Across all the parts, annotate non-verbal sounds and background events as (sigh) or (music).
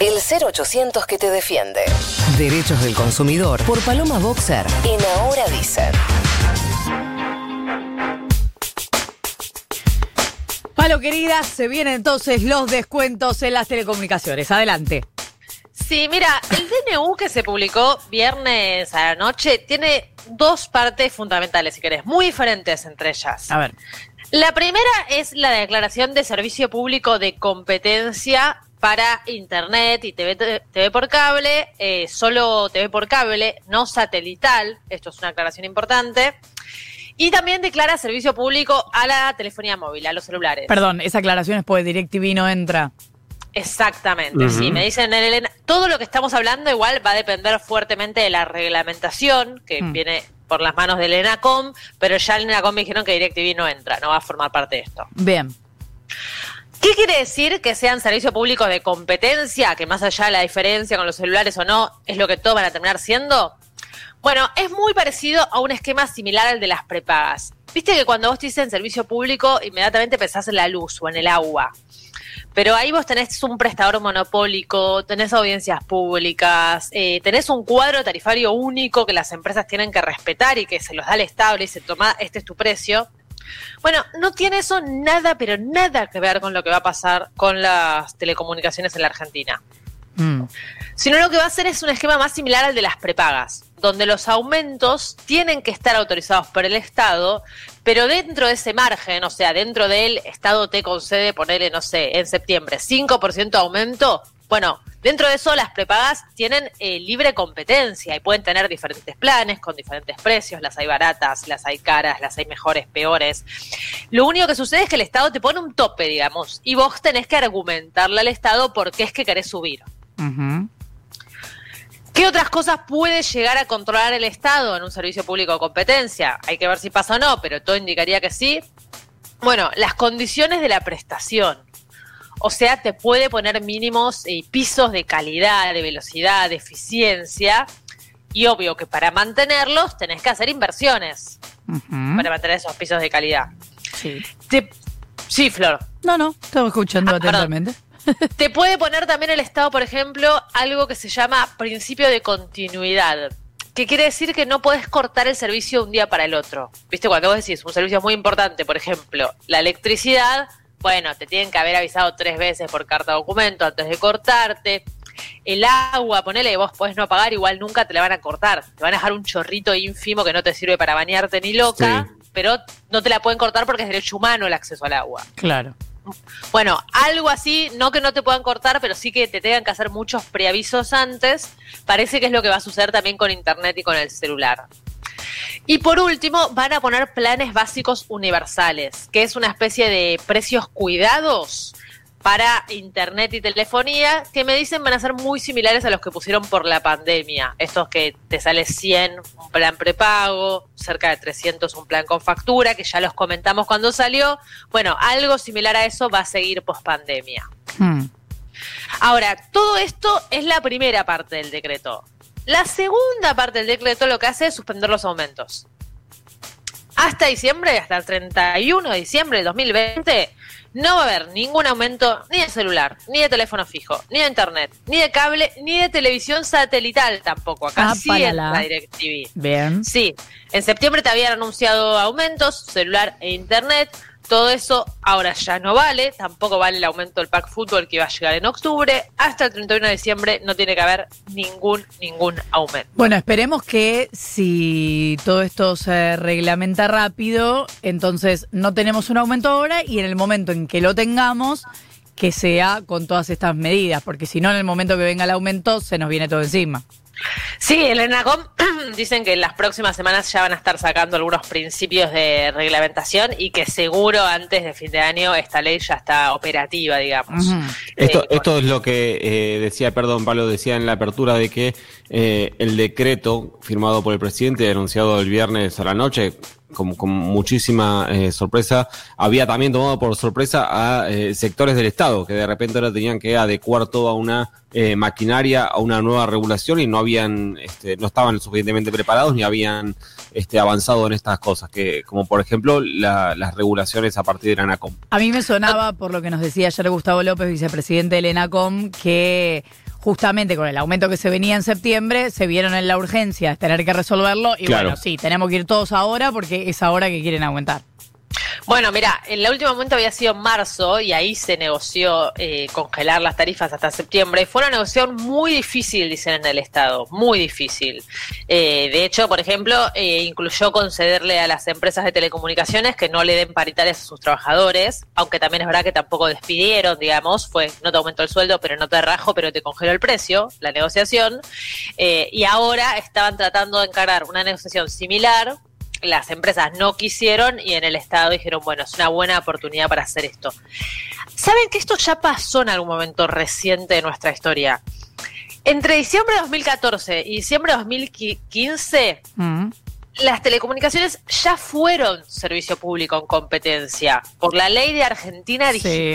El 0800 que te defiende. Derechos del consumidor por Paloma Boxer. En Ahora Dicen. Palo, queridas, se vienen entonces los descuentos en las telecomunicaciones. Adelante. Sí, mira, el DNU que se publicó viernes a la noche tiene dos partes fundamentales, si querés, muy diferentes entre ellas. A ver. La primera es la declaración de servicio público de competencia para Internet y TV, TV por cable, eh, solo TV por cable, no satelital, esto es una aclaración importante. Y también declara servicio público a la telefonía móvil, a los celulares. Perdón, esa aclaración es porque DirecTV no entra. Exactamente, sí, me dicen Elena, todo lo que estamos hablando igual va a depender fuertemente de la reglamentación que Mm. viene por las manos del ENACOM, pero ya el ENACOM me dijeron que DirecTV no entra, no va a formar parte de esto. Bien. ¿Qué quiere decir que sean servicios públicos de competencia, que más allá de la diferencia con los celulares o no, es lo que todos van a terminar siendo? Bueno, es muy parecido a un esquema similar al de las prepagas. Viste que cuando vos te dicen servicio público, inmediatamente pensás en la luz o en el agua. Pero ahí vos tenés un prestador monopólico, tenés audiencias públicas, eh, tenés un cuadro tarifario único que las empresas tienen que respetar y que se los da el Estado y dice, toma, este es tu precio. Bueno, no tiene eso nada, pero nada que ver con lo que va a pasar con las telecomunicaciones en la Argentina. Mm. Sino lo que va a hacer es un esquema más similar al de las prepagas, donde los aumentos tienen que estar autorizados por el Estado, pero dentro de ese margen, o sea, dentro del Estado te concede, ponerle, no sé, en septiembre, 5% de aumento, bueno, dentro de eso las prepagas tienen eh, libre competencia y pueden tener diferentes planes con diferentes precios, las hay baratas, las hay caras, las hay mejores, peores. Lo único que sucede es que el Estado te pone un tope, digamos, y vos tenés que argumentarle al Estado por qué es que querés subir. ¿Qué otras cosas puede llegar a controlar el Estado en un servicio público de competencia? Hay que ver si pasa o no, pero todo indicaría que sí. Bueno, las condiciones de la prestación. O sea, te puede poner mínimos y pisos de calidad, de velocidad, de eficiencia. Y obvio que para mantenerlos tenés que hacer inversiones para mantener esos pisos de calidad. Sí. Te- Sí, Flor. No, no, estaba escuchando Ah, perdón. atentamente. (laughs) Te puede poner también el Estado, por ejemplo, algo que se llama principio de continuidad. Que quiere decir que no puedes cortar el servicio de un día para el otro. Viste, cuando vos decís un servicio muy importante, por ejemplo, la electricidad, bueno, te tienen que haber avisado tres veces por carta documento antes de cortarte. El agua, ponele, vos podés no pagar, igual nunca te la van a cortar. Te van a dejar un chorrito ínfimo que no te sirve para bañarte ni loca, Sí. pero no te la pueden cortar porque es derecho humano el acceso al agua. Claro. Bueno, algo así, no que no te puedan cortar, pero sí que te tengan que hacer muchos preavisos antes. Parece que es lo que va a suceder también con Internet y con el celular. Y por último, van a poner planes básicos universales, que es una especie de precios cuidados para Internet y telefonía, que me dicen van a ser muy similares a los que pusieron por la pandemia. Estos que te sale 100 un plan prepago, cerca de 300 un plan con factura, que ya los comentamos cuando salió. Bueno, algo similar a eso va a seguir post pandemia. Mm. Ahora, todo esto es la primera parte del decreto. La segunda parte del decreto lo que hace es suspender los aumentos. Hasta diciembre, hasta el 31 de diciembre del 2020, no va a haber ningún aumento ni de celular, ni de teléfono fijo, ni de internet, ni de cable, ni de televisión satelital tampoco. Acá Ah, sí palala. entra DirecTV. Bien. Sí, en septiembre te habían anunciado aumentos, celular e internet. Todo eso ahora ya no vale, tampoco vale el aumento del pack fútbol que iba a llegar en octubre. Hasta el 31 de diciembre no tiene que haber ningún, ningún aumento. Bueno, esperemos que si todo esto se reglamenta rápido, entonces no tenemos un aumento ahora y en el momento en que lo tengamos, que sea con todas estas medidas, porque si no, en el momento que venga el aumento, se nos viene todo encima. Sí, el ENACOM (clears throat) dicen que en las próximas semanas ya van a estar sacando algunos principios de reglamentación y que seguro antes de fin de año esta ley ya está operativa, digamos. Ujú. Esto, Eh, esto es lo que eh, decía, perdón, Pablo, decía en la apertura de que eh, el decreto firmado por el presidente anunciado el viernes a la noche, con, con muchísima eh, sorpresa, había también tomado por sorpresa a eh, sectores del Estado que de repente ahora tenían que adecuar toda una eh, maquinaria a una nueva regulación y no habían, este, no estaban suficientemente preparados ni habían este, avanzado en estas cosas, que como por ejemplo la- las regulaciones a partir de la ANACOM. A mí me sonaba, por lo que nos decía ayer Gustavo López, vicepresidente del ENACOM, que justamente con el aumento que se venía en septiembre, se vieron en la urgencia de tener que resolverlo y Claro. bueno, sí, tenemos que ir todos ahora porque es ahora que quieren aumentar. Bueno, mira, en el último momento había sido en marzo y ahí se negoció eh, congelar las tarifas hasta septiembre. Fue una negociación muy difícil, dicen en el Estado, muy difícil. Eh, de hecho, por ejemplo, eh, incluyó concederle a las empresas de telecomunicaciones que no le den paritarias a sus trabajadores, aunque también es verdad que tampoco despidieron, digamos, fue no te aumentó el sueldo, pero no te rajo, pero te congeló el precio, la negociación. Eh, y ahora estaban tratando de encarar una negociación similar las empresas no quisieron y en el Estado dijeron, bueno, es una buena oportunidad para hacer esto. ¿Saben que esto ya pasó en algún momento reciente de nuestra historia? Entre diciembre de 2014 y diciembre de 2015, Mm. las telecomunicaciones ya fueron servicio público en competencia por la ley de Argentina Sí.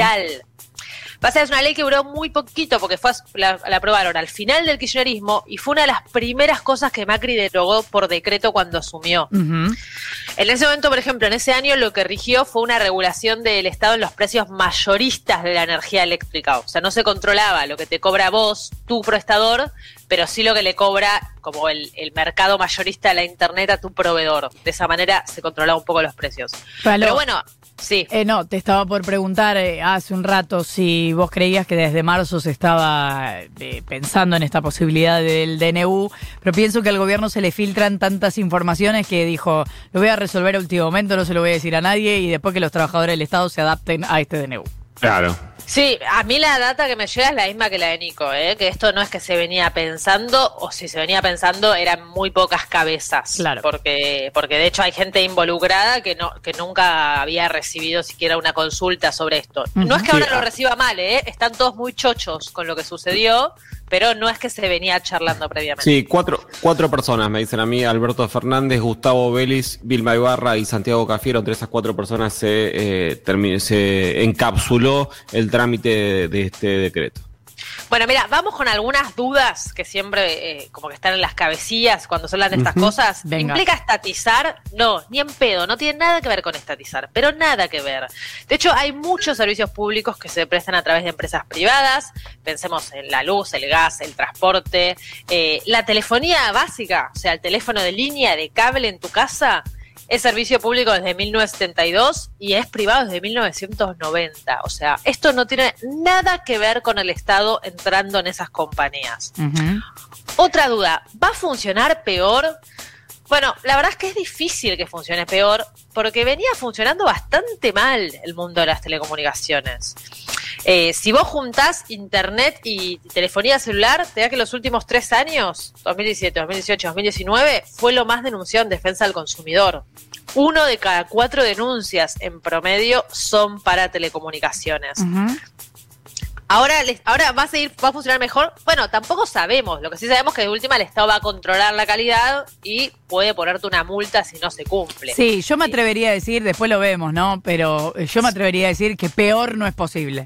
Pasa que es una ley que duró muy poquito porque fue la, la aprobaron al final del kirchnerismo y fue una de las primeras cosas que Macri derogó por decreto cuando asumió. En ese momento, por ejemplo, en ese año lo que rigió fue una regulación del Estado en los precios mayoristas de la energía eléctrica. O sea, no se controlaba lo que te cobra vos, tu prestador, pero sí lo que le cobra como el, el mercado mayorista de la Internet a tu proveedor. De esa manera se controlaba un poco los precios. Pero bueno, sí. eh, no, te estaba por preguntar eh, hace un rato si vos creías que desde marzo se estaba eh, pensando en esta posibilidad del DNU, pero pienso que al gobierno se le filtran tantas informaciones que dijo, lo voy a resolver a último momento, no se lo voy a decir a nadie y después que los trabajadores del Estado se adapten a este DNU. Claro. Sí, a mí la data que me llega es la misma que la de Nico, ¿eh? que esto no es que se venía pensando, o si se venía pensando eran muy pocas cabezas. Claro. Porque, porque de hecho hay gente involucrada que no, que nunca había recibido siquiera una consulta sobre esto. No es que Sí, ahora lo ah. reciba mal, ¿eh? están todos muy chochos con lo que sucedió, pero no es que se venía charlando previamente. Sí, cuatro, cuatro personas me dicen a mí, Alberto Fernández, Gustavo Vélez, Vilma Ibarra y Santiago Cafiero, entre esas cuatro personas se, eh, se encapsuló el trámite de este decreto. Bueno, mira, vamos con algunas dudas que siempre eh, como que están en las cabecillas cuando se hablan de estas cosas. Venga. ¿Implica estatizar? No, ni en pedo, no tiene nada que ver con estatizar, pero nada que ver. De hecho, hay muchos servicios públicos que se prestan a través de empresas privadas. Pensemos en la luz, el gas, el transporte, eh, la telefonía básica, o sea, el teléfono de línea, de cable en tu casa. Es servicio público desde 1972 y es privado desde 1990. O sea, esto no tiene nada que ver con el Estado entrando en esas compañías. Otra duda, ¿va a funcionar peor? Bueno, la verdad es que es difícil que funcione peor porque venía funcionando bastante mal el mundo de las telecomunicaciones. Eh, si vos juntás internet y telefonía celular, te da que los últimos tres años, 2017, 2018, 2019, fue lo más denunciado en defensa del consumidor. Uno de cada cuatro denuncias en promedio son para telecomunicaciones. Ahora, les- ahora va a seguir, va a funcionar mejor. Bueno, tampoco sabemos. Lo que sí sabemos es que de última el Estado va a controlar la calidad y puede ponerte una multa si no se cumple. Sí, yo me atrevería a decir, después lo vemos, ¿no? Pero yo me atrevería a decir que peor no es posible.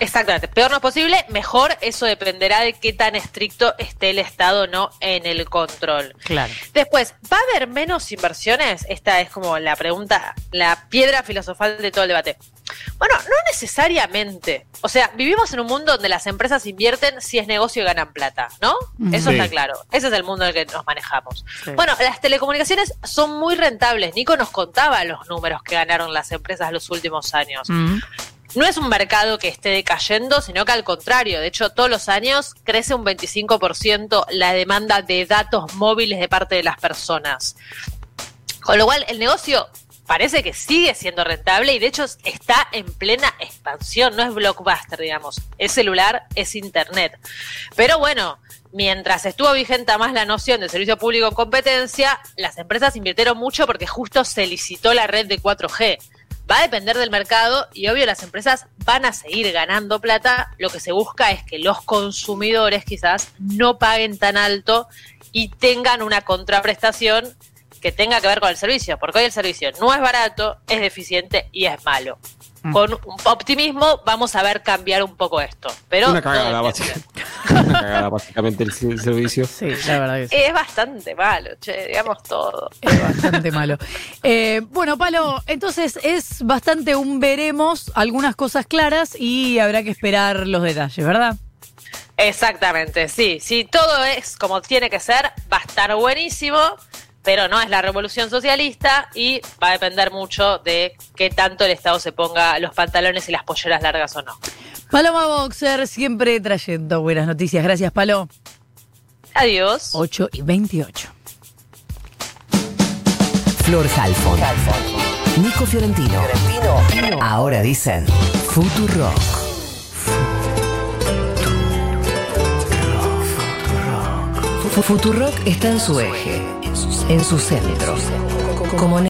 Exactamente. Peor no es posible, mejor eso dependerá de qué tan estricto esté el Estado no en el control. Claro. Después, ¿va a haber menos inversiones? Esta es como la pregunta, la piedra filosofal de todo el debate. Bueno, no necesariamente. O sea, vivimos en un mundo donde las empresas invierten si es negocio y ganan plata, ¿no? Eso Sí. está claro. Ese es el mundo en el que nos manejamos. Sí. Bueno, las telecomunicaciones son muy rentables. Nico nos contaba los números que ganaron las empresas los últimos años. Mm. No es un mercado que esté decayendo, sino que al contrario, de hecho todos los años crece un 25% la demanda de datos móviles de parte de las personas. Con lo cual el negocio parece que sigue siendo rentable y de hecho está en plena expansión, no es blockbuster, digamos, es celular, es internet. Pero bueno, mientras estuvo vigente más la noción de servicio público en competencia, las empresas invirtieron mucho porque justo se licitó la red de 4G. Va a depender del mercado y obvio las empresas van a seguir ganando plata. Lo que se busca es que los consumidores quizás no paguen tan alto y tengan una contraprestación que tenga que ver con el servicio, porque hoy el servicio no es barato, es deficiente y es malo. Mm. Con un optimismo vamos a ver cambiar un poco esto. Pero Una cagada, todo básicamente. (laughs) Una cagada, básicamente, el, el servicio. Sí, la verdad que sí. es bastante malo, che, digamos todo. Es bastante malo. Eh, bueno, Palo, entonces es bastante un veremos, algunas cosas claras y habrá que esperar los detalles, ¿verdad? Exactamente, sí. Si todo es como tiene que ser, va a estar buenísimo, pero no es la revolución socialista y va a depender mucho de qué tanto el Estado se ponga los pantalones y las polleras largas o no. Paloma Boxer, siempre trayendo buenas noticias. Gracias, Palo. Adiós. 8 y 28. Flor Halfon. Nico Fiorentino. Ahora dicen Futurock. Futurock está en su eje, en su centro, como